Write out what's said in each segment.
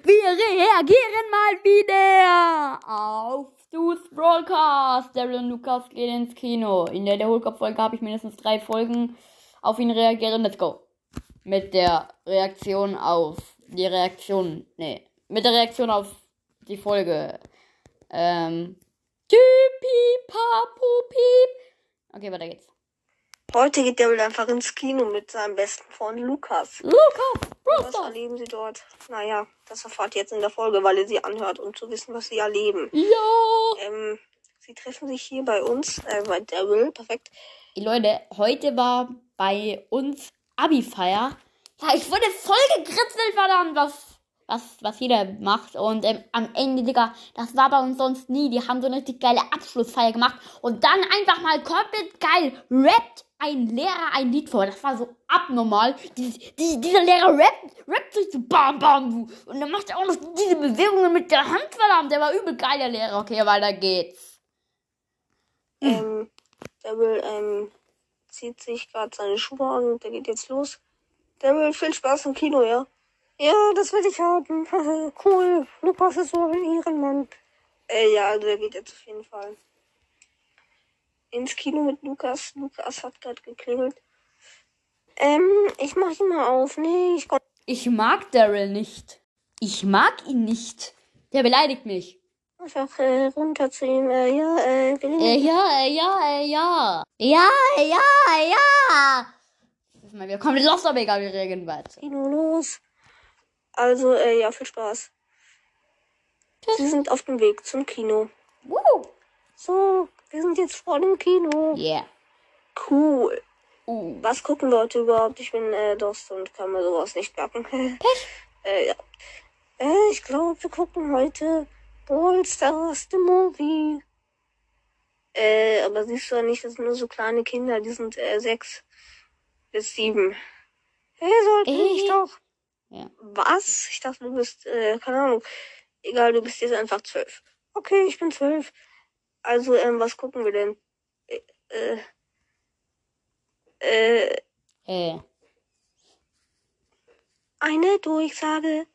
Wir reagieren mal wieder auf Stu's Broadcast. Daryl und Lukas gehen ins Kino. In der, der Hohlkopf-Folge habe ich mindestens drei Folgen auf ihn reagieren. Let's go. Mit der Reaktion auf die Reaktion. Nee. Mit der Reaktion auf die Folge. Ähm. Typi, Papu, Piep. Okay, weiter geht's. Heute geht Daryl einfach ins Kino mit seinem besten Freund Lukas. Lukas, Was erleben sie dort? Naja, das erfahrt ihr jetzt in der Folge, weil ihr sie anhört, um zu wissen, was sie erleben. Ja. Ähm, sie treffen sich hier bei uns, äh, bei Daryl, perfekt. Ey, Leute, heute war bei uns Abi-Feier. Ja, ich wurde voll gekritzelt, verdammt, was, was, was jeder macht. Und ähm, am Ende, Digga, das war bei uns sonst nie. Die haben so eine richtig geile Abschlussfeier gemacht. Und dann einfach mal komplett geil rappt ein Lehrer ein Lied vor. Das war so abnormal. Dieses, die, dieser Lehrer rappt, rappt sich so bam, bam, du. Und dann macht er auch noch diese Bewegungen mit der Hand, verdammt. Der war übel geil, der Lehrer. Okay, weiter geht's. Ähm, Daryl, ähm, zieht sich gerade seine Schuhe an und der geht jetzt los. Daryl, viel Spaß im Kino, ja? Ja, das will ich haben. cool. Lukas ist so ein Ehrenmann. Äh, ja, also er geht jetzt auf jeden Fall ins Kino mit Lukas. Lukas hat gerade geklingelt. Ähm, ich mach ihn mal auf. Nee, ich komm. Ich mag Daryl nicht. Ich mag ihn nicht. Der beleidigt mich. Einfach äh, runter zu ihm. Äh, ja, äh, will Äh, ich- ja, äh, ja, äh, ja. Ja, äh, ja, äh, ja. Das ist mal wieder komplett los, aber egal, wir reagieren weiter. Kino los. Also, äh, ja, viel Spaß. Sie sind auf dem Weg zum Kino. Woo. So, wir sind jetzt vor dem Kino. Yeah. Cool. Uh. Was gucken wir heute überhaupt? Ich bin äh, Dost und kann mir sowas nicht merken. äh, ja. Äh, ich glaube, wir gucken heute Brawl Stars The Movie. Äh, aber siehst du ja nicht, das sind nur so kleine Kinder, die sind äh, sechs bis sieben. Hey, sollten Äh. ich doch. Ja. Was? Ich dachte, du bist, äh, keine Ahnung. Egal, du bist jetzt einfach zwölf. Okay, ich bin zwölf. Also, ähm, was gucken wir denn? Äh, äh, äh, Äh. eine Durchsage.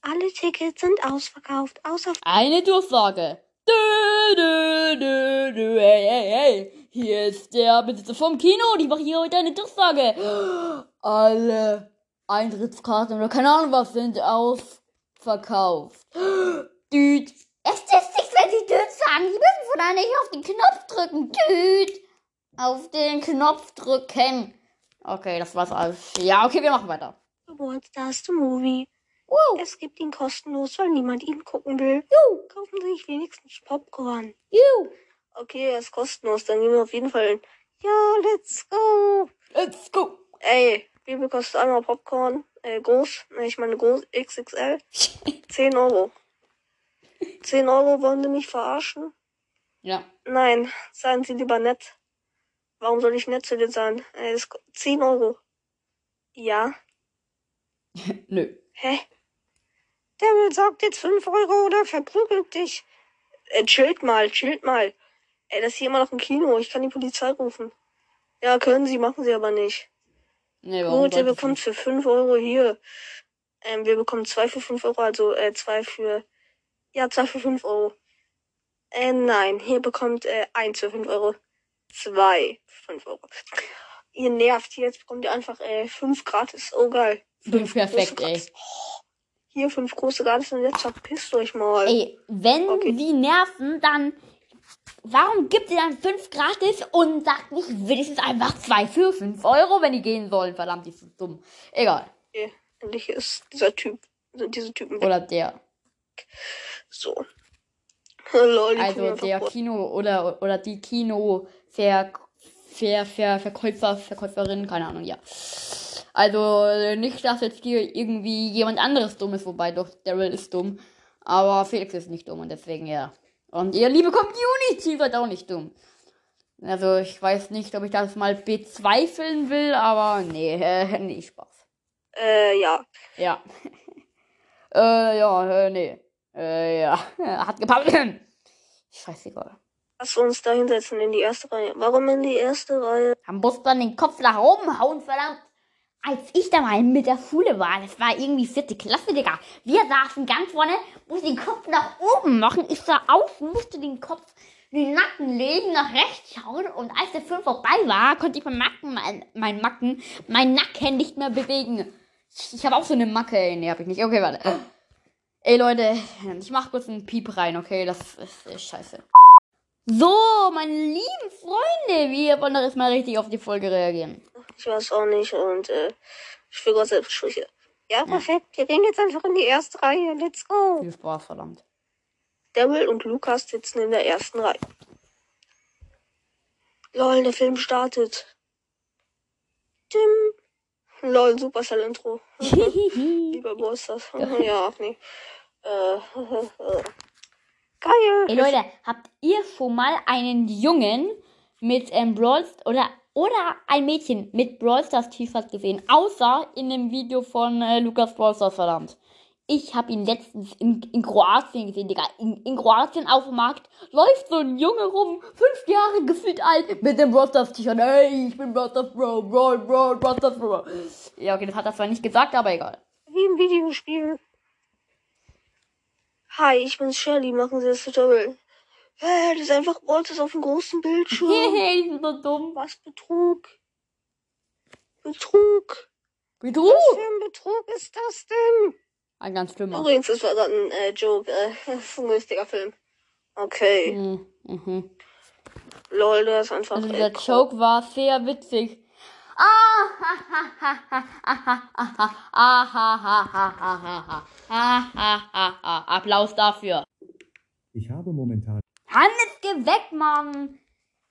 Alle Tickets sind ausverkauft, außer Eine Durchsage. Dö, dö, dö, dö, hey, hey, hey. Hier ist der Besitzer vom Kino und ich mache hier heute eine Durchsage. Alle Eintrittskarten oder keine Ahnung was sind ausverkauft. Düt. Es ist nicht, wenn sie Düt sagen. Sie müssen von einer nicht auf den Knopf drücken. Düt. Auf den Knopf drücken. Okay, das war's alles. Ja, okay, wir machen weiter. Stars The Movie. Woo. Es gibt ihn kostenlos, weil niemand ihn gucken will. Juhu. Kaufen Sie sich wenigstens Popcorn. Juhu. Okay, er ist kostenlos, dann gehen wir auf jeden Fall hin. Ja, let's go. Let's go. Ey, wie viel kostet einmal Popcorn? Äh, groß? Ich meine groß, XXL. 10 Euro. 10 Euro wollen Sie mich verarschen? Ja. Nein, seien Sie lieber nett. Warum soll ich nett zu dir sein? Äh, das ko- 10 Euro. Ja. Nö. Hä? Daryl sagt jetzt 5 Euro oder verprügelt dich. Äh, chillt mal, chillt mal. Ey, das ist hier immer noch ein Kino. Ich kann die Polizei rufen. Ja, können Sie, machen Sie aber nicht. Nee, warum Gut, ihr bekommt für 5 Euro hier. Ähm, wir bekommen zwei für 5 Euro, also äh, zwei für. Ja, zwei für 5 Euro. Äh, nein, hier bekommt äh, eins für 5 Euro. Zwei für 5 Euro. Ihr nervt hier, jetzt bekommt ihr einfach äh, 5 gratis. Oh geil. Fünf perfekt, große ey. Hier fünf große gratis und jetzt verpisst euch mal. Ey, wenn Okay. sie nerven, dann warum gibt ihr dann fünf gratis und sagt nicht wenigstens einfach zwei für fünf Euro, wenn die gehen sollen? Verdammt, die sind dumm. Egal. Okay, endlich ist dieser Typ, sind diese Typen. Oder der. So. Lol, Also der. Kino oder oder die Kino Ver, Ver, Ver, Verkäufer, Verkäuferin, keine Ahnung, ja. Also nicht, dass jetzt hier irgendwie jemand anderes dumm ist, wobei doch Daryl ist dumm. Aber Felix ist nicht dumm und deswegen ja. Und ihr liebe Community wird auch nicht dumm. Also ich weiß nicht, ob ich das mal bezweifeln will, aber nee, äh, nee, Spaß. Äh, ja. Ja. äh, ja, äh, nee. Äh, ja. Hat gepasst. Scheißegal. Lass uns da hinsetzen in die erste Reihe. Warum in die erste Reihe? Am muss man den Kopf nach oben hauen, verdammt. Als ich da mal mit der Schule war, das war irgendwie vierte Klasse, Digga. Wir saßen ganz vorne, mussten den Kopf nach oben machen. Ich sah auf, musste den Kopf, den Nacken legen, nach rechts schauen. Und als der Film vorbei war, konnte ich mein Nacken, mein, mein Macken, mein Nacken nicht mehr bewegen. Ich, ich habe auch so eine Macke. Ey, nee, hab ich nicht. Okay, warte. Ey, Leute, ich mach kurz einen Piep rein, okay? Das ist, ist scheiße. So, meine lieben Freunde, wir wollen doch jetzt mal richtig auf die Folge reagieren. Ich weiß auch nicht und äh, ich will Gott selbst Sprüche. Ja, perfekt. Wir gehen jetzt einfach in die erste Reihe. Let's go. Viel Spaß, verdammt. Daryl und Lukas sitzen in der ersten Reihe. Lol, der Film startet. Dim. Lol, Supercell-Intro. Lieber Boss, das. ja, ach nee. Äh, Geil. Ey Leute, habt ihr schon mal einen Jungen mit ähm, Brawl oder oder ein Mädchen mit Brawl Stars T-Shirt gesehen? Außer in dem Video von äh, Lukas Brawl Stars, verdammt. Ich habe ihn letztens in, in Kroatien gesehen, Digga. In, in Kroatien auf dem Markt läuft so ein Junge rum, fünf Jahre gefühlt alt, mit dem Brawl Stars T-Shirt. Hey, ich bin Brawl Stars Bro, Brawl, Brawl, Brawl Stars Bro. Ja, okay, das hat er zwar nicht gesagt, aber egal. Wie im Videospiel. Hi, ich bin's Shelly. Machen Sie das Tutorial. Hä, das ist einfach Bolzers auf dem großen Bildschirm. Hehe, die sind so dumm. Was Betrug? Betrug. Betrug. Was für ein Betrug ist das denn? Ein ganz schlimmer. Übrigens, das war gerade ein äh, Joke. Äh, das ist ein lustiger Film. Okay. Mhm. Mhm. Lol, du hast einfach. Also äh, dieser Joke war sehr witzig. Applaus dafür. Ich habe momentan Hannes, geh weg, Mann.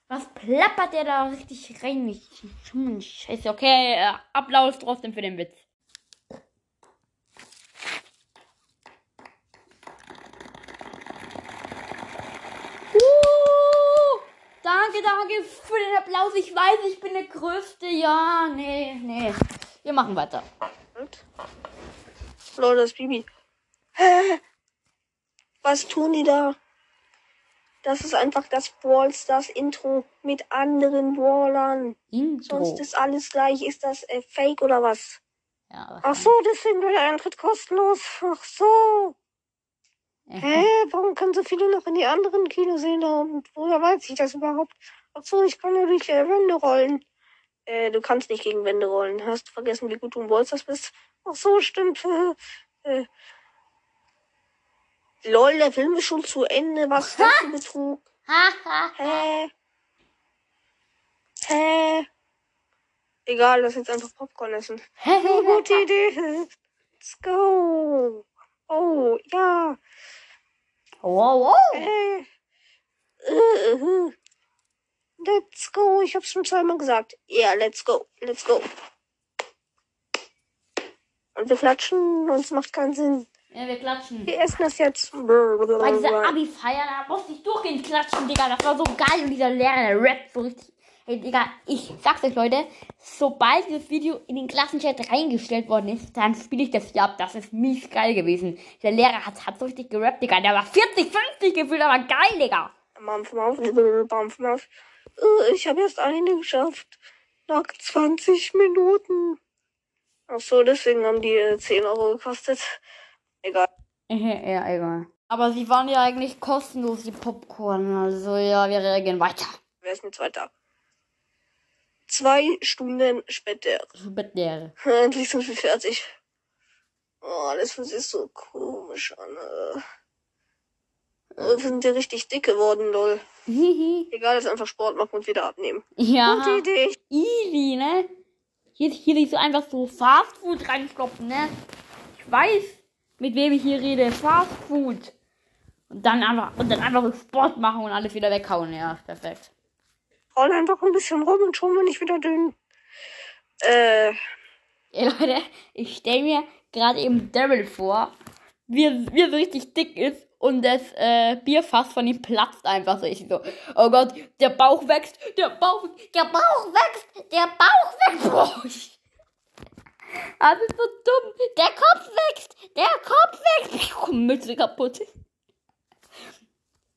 Was plappert der da richtig rein? Ich, Scheiße, okay. Äh, Applaus trotzdem für den Witz. Uh, danke, für den Applaus. Ich weiß, ich bin der Größte. Ja, nee, nee. Wir machen weiter. Und? Lol, das ist Bibi. Hä? Was tun die da? Das ist einfach das Brawl Stars Intro mit anderen Brawlern. Intro. Sonst ist alles gleich. Ist das äh, Fake oder was? Ja, Ach so, deswegen wird der Eintritt kostenlos. Ach so. Hä? Warum können so viele noch in die anderen Kinosäle? Und woher weiß ich das überhaupt? Ach so, ich kann ja durch äh, Wände rollen. Äh, du kannst nicht gegen Wände rollen. Hast du vergessen, wie gut du im Bolsters bist? Ach so, stimmt. äh. Lol, der Film ist schon zu Ende. Was für Betrug? Ha, ha, Hä? Hä? Egal, lass jetzt einfach Popcorn essen. Oh, gute Idee. Let's go. Oh, ja. Wow, wow. Äh, äh, äh. Let's go. Ich hab's schon zweimal gesagt. Ja, yeah, let's go. Let's go. Und wir klatschen, sonst macht keinen Sinn. Ja, wir klatschen. Wir essen das jetzt. Bei dieser Abi-Feier, da musste ich durchgehend klatschen, Digga. Das war so geil. Und dieser Lehrer, der rappt so richtig. Hey, Digga, ich sag's euch, Leute. Sobald dieses Video in den Klassenchat reingestellt worden ist, dann spiele ich das hier ab. Das ist mies geil gewesen. Der Lehrer hat, hat so richtig gerappt, Digga. Der war 40, 50 gefühlt, aber geil, Digga. Mampf, Mampf, Mampf, Mampf. Äh, Ich habe erst eine geschafft. Nach 20 Minuten. Ach so, deswegen haben die äh, 10 Euro gekostet. Egal. ja, egal. Aber sie waren ja eigentlich kostenlos, die Popcorn. Also ja, wir reagieren weiter. Wer ist jetzt weiter? Zwei Stunden später. Bitte. Endlich sind wir fertig. Oh, das fühlt sich so komisch an. Wir sind ja richtig dick geworden, lol. Egal, jetzt einfach Sport machen und wieder abnehmen. ja. Gute Idee. Easy, ne? Hier, hier nicht so einfach so Fast Food reinstopfen, ne? Ich weiß, mit wem ich hier rede. Fast Food. Und dann einfach, und dann einfach so Sport machen und alles wieder weghauen. Ja, perfekt. Roll einfach ein bisschen rum und schon bin ich wieder dünn. Äh, Ey, Leute, ich stelle mir gerade eben Daryl vor, wie, wie er so richtig dick ist und das äh, Bierfass von ihm platzt einfach so. Ich so, oh Gott, der Bauch wächst, der Bauch, der Bauch wächst, der Bauch wächst. Boah, Das ist so dumm. Der Kopf wächst, der Kopf wächst. Mütze kaputt.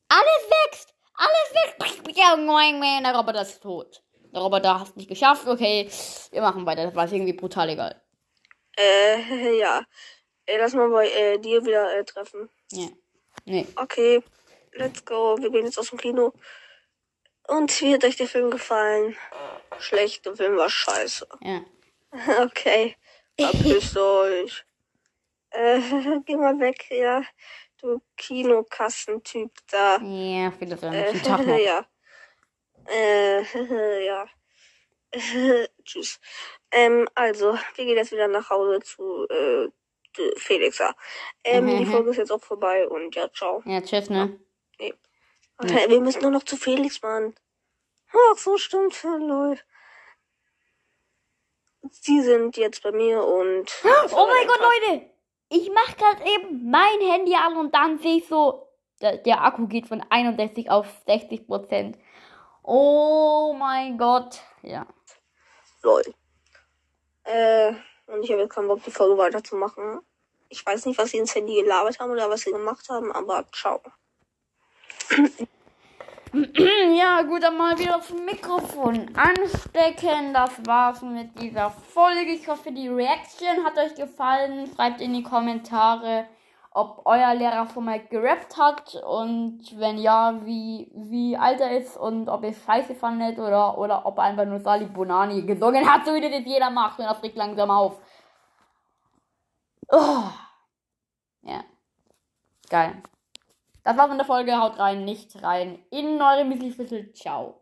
Alles wächst, alles moin, der Roboter ist tot. der Roboter hast nicht geschafft. Okay, wir machen weiter. Das war irgendwie brutal egal. Äh, ja. Lass mal bei äh, dir wieder äh, treffen. Ja. Nee. Okay, let's go. Wir gehen jetzt aus dem Kino. Und wie hat euch der Film gefallen? Schlecht, der Film war scheiße. Ja. Okay, verpisst euch. Äh, geh mal weg, ja. Du Kinokassentyp da. Ja, viele. Äh, Tag noch. ja. Äh, ja. Tschüss. Ähm, also, wir gehen jetzt wieder nach Hause zu äh, Felix. Ja. Ähm, Mhm, die mhm. Folge ist jetzt auch vorbei und ja, ciao. Ja, tschüss, ne? Okay, wir müssen nur noch zu Felix, Mann. Ach, so stimmt, lol. Sie sind jetzt bei mir und. Oh mein Gott, Leute! Ich mach grad eben mein Handy an und dann sehe ich so, der, der Akku geht von 61 auf 60 Prozent. Oh mein Gott. Ja. Lol. Äh, und ich habe jetzt keinen Bock, die Folge weiterzumachen. Ich weiß nicht, was sie ins Handy gelabert haben oder was sie gemacht haben, aber ciao. Ja, gut, dann mal wieder das Mikrofon anstecken. Das war's mit dieser Folge. Ich hoffe, die Reaction hat euch gefallen. Schreibt in die Kommentare, ob euer Lehrer schon mal gerappt hat und wenn ja, wie, wie alt er ist und ob ihr es scheiße fandet oder, oder ob er einfach nur Sali Bonani gesungen hat, so wie das jeder macht und das regt langsam auf. Oh. Ja. Geil. Das war's mit der Folge. Haut rein, nicht rein. In eure Müsli-Schüssel. Ciao.